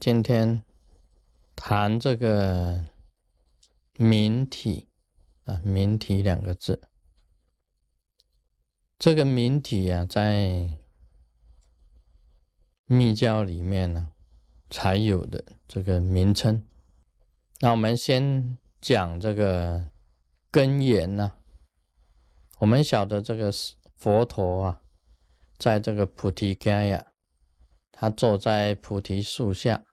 今天谈这个明体啊，明体两个字。这个明体啊，在密教里面呢才有的这个名称。那我们先讲这个根源呢。我们晓得这个佛陀啊，在这个菩提伽呀，他坐在菩提树下，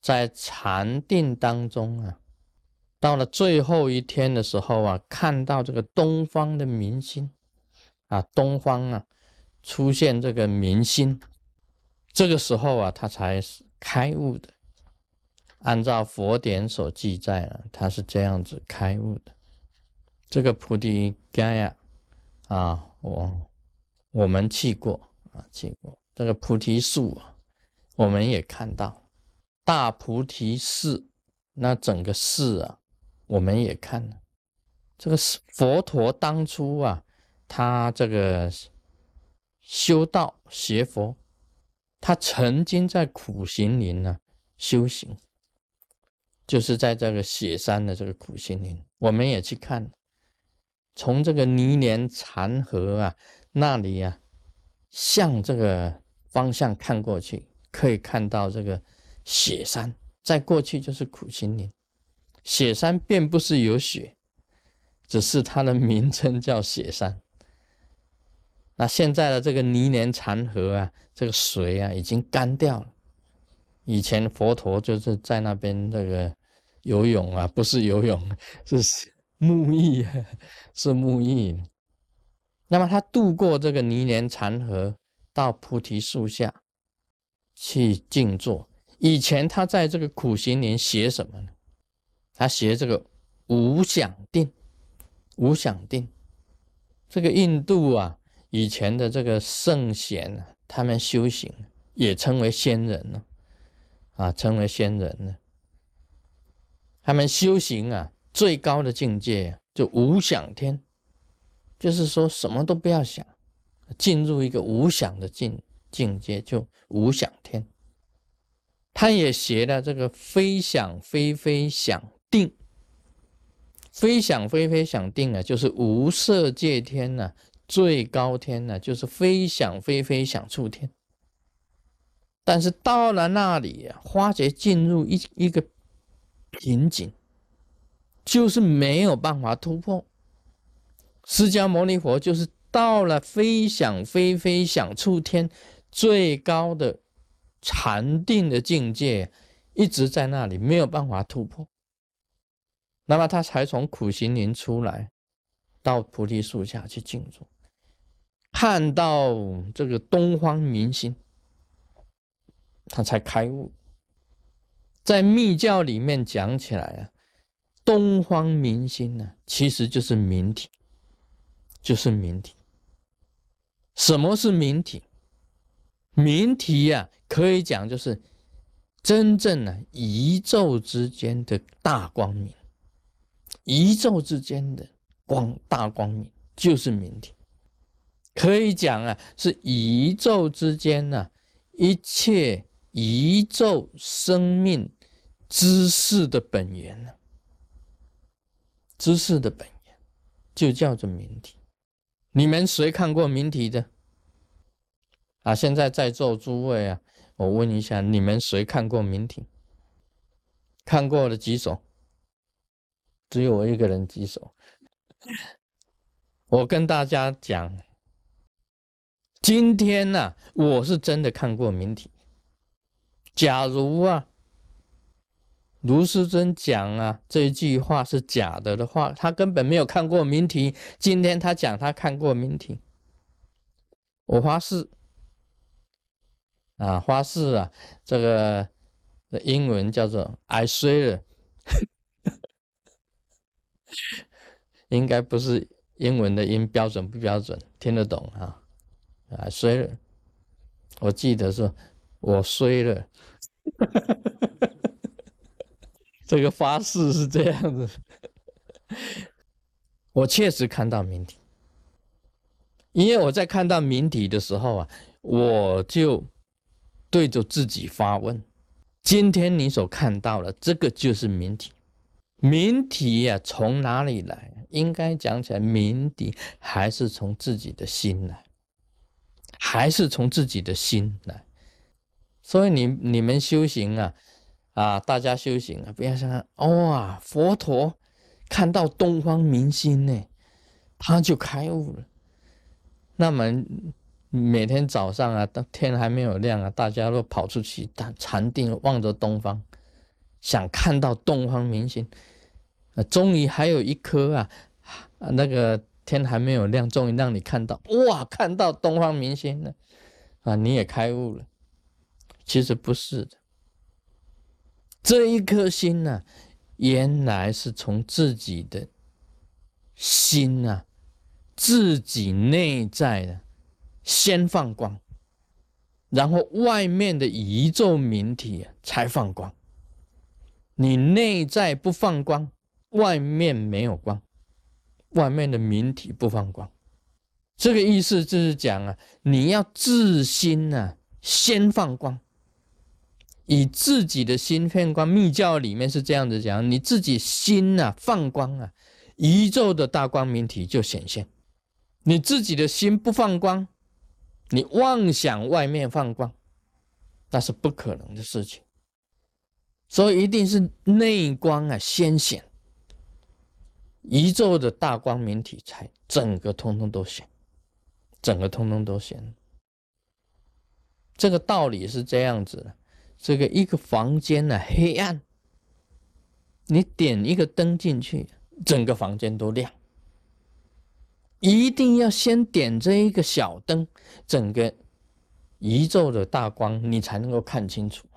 在禅定当中啊，到了最后一天的时候啊，看到这个东方的明星。啊，东方啊，出现这个明星，这个时候啊，他才是开悟的。按照佛典所记载啊，他是这样子开悟的。这个菩提伽呀，啊，我我们去过啊，去过这个菩提树啊，我们也看到大菩提寺，那整个寺啊，我们也看了。这个是佛陀当初啊。他这个修道学佛，他曾经在苦行林呢修行，就是在这个雪山的这个苦行林，我们也去看，从这个泥莲禅河啊那里啊，向这个方向看过去，可以看到这个雪山，在过去就是苦行林，雪山并不是有雪，只是它的名称叫雪山。那现在的这个泥莲残河啊，这个水啊已经干掉了。以前佛陀就是在那边这个游泳啊，不是游泳，是沐浴，是沐浴。那么他渡过这个泥莲残河，到菩提树下去静坐。以前他在这个苦行年学什么呢？他学这个无想定，无想定。这个印度啊。以前的这个圣贤啊，他们修行也称为仙人呢，啊，称为仙人呢。他们修行啊，最高的境界就无想天，就是说什么都不要想，进入一个无想的境境界，就无想天。他也学了这个非想非非想定，非想非非想定啊，就是无色界天呢。最高天呢，就是非想非非想处天。但是到了那里啊，花觉进入一一个瓶颈，就是没有办法突破。释迦牟尼佛就是到了非想非非想处天最高的禅定的境界，一直在那里没有办法突破。那么他才从苦行林出来，到菩提树下去静坐。看到这个东方明星，他才开悟。在密教里面讲起来啊，东方明星呢，其实就是明体，就是明体。什么是明体？明体呀，可以讲就是真正的宇宙之间的大光明，宇宙之间的光大光明就是明体。可以讲啊，是宇宙之间呢，一切宇宙生命知识的本源呢，知识的本源就叫做明体。你们谁看过明体的？啊，现在在座诸位啊，我问一下，你们谁看过明体？看过的举手，只有我一个人举手。我跟大家讲。今天呢，我是真的看过明体。假如啊，卢师尊讲啊这句话是假的的话，他根本没有看过明体。今天他讲他看过明体，我发誓啊，发誓啊，这个英文叫做 I swear，应该不是英文的音标准不标准，听得懂啊？啊，衰了！我记得是，我衰了。这个发誓是这样子。我确实看到明体，因为我在看到明体的时候啊，我就对着自己发问：今天你所看到的这个就是明体。明体呀，从哪里来？应该讲起来，明体还是从自己的心来，还是从自己的心来。所以你你们修行啊，啊，大家修行啊，不要想哇，佛陀看到东方明星呢，他就开悟了。那么每天早上啊，当天还没有亮啊，大家都跑出去，禅定望着东方。想看到东方明星，啊，终于还有一颗啊，那个天还没有亮，终于让你看到，哇，看到东方明星了，啊，你也开悟了。其实不是的，这一颗心呢，原来是从自己的心啊，自己内在的先放光，然后外面的宇宙明体才放光。你内在不放光，外面没有光，外面的明体不放光，这个意思就是讲啊，你要自心啊，先放光，以自己的心放光。密教里面是这样子讲，你自己心呐放光啊，宇宙的大光明体就显现。你自己的心不放光，你妄想外面放光，那是不可能的事情。所以一定是内光啊先显，宇宙的大光明体才整个通通都显，整个通通都显。这个道理是这样子的：这个一个房间呢黑暗，你点一个灯进去，整个房间都亮。一定要先点这一个小灯，整个宇宙的大光你才能够看清楚。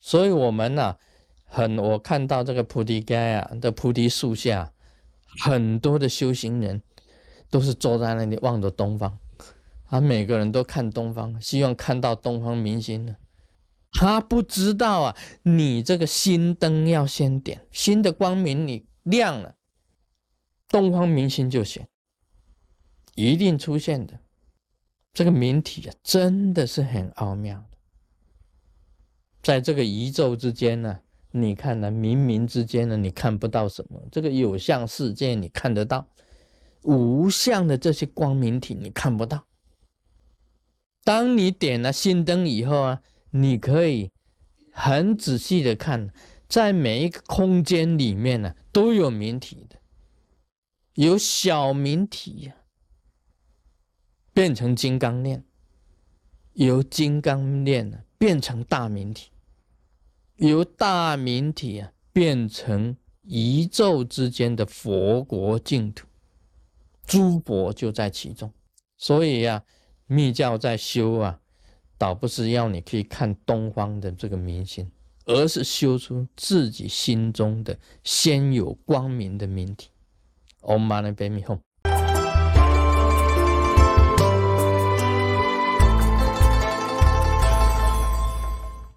所以，我们呢，很我看到这个菩提街啊的菩提树下，很多的修行人都是坐在那里望着东方，啊，每个人都看东方，希望看到东方明星呢。他不知道啊，你这个心灯要先点，心的光明你亮了，东方明星就行，一定出现的。这个明体啊，真的是很奥妙的。在这个宇宙之间呢，你看呢，冥冥之间呢，你看不到什么；这个有相世界你看得到，无相的这些光明体你看不到。当你点了心灯以后啊，你可以很仔细的看，在每一个空间里面呢，都有明体的，有小明体呀，变成金刚链，由金刚链呢。变成大明体，由大明体啊变成宇宙之间的佛国净土，诸佛就在其中。所以呀，密教在修啊，倒不是要你可以看东方的这个明星，而是修出自己心中的先有光明的明体。Om Mani Padme Hum。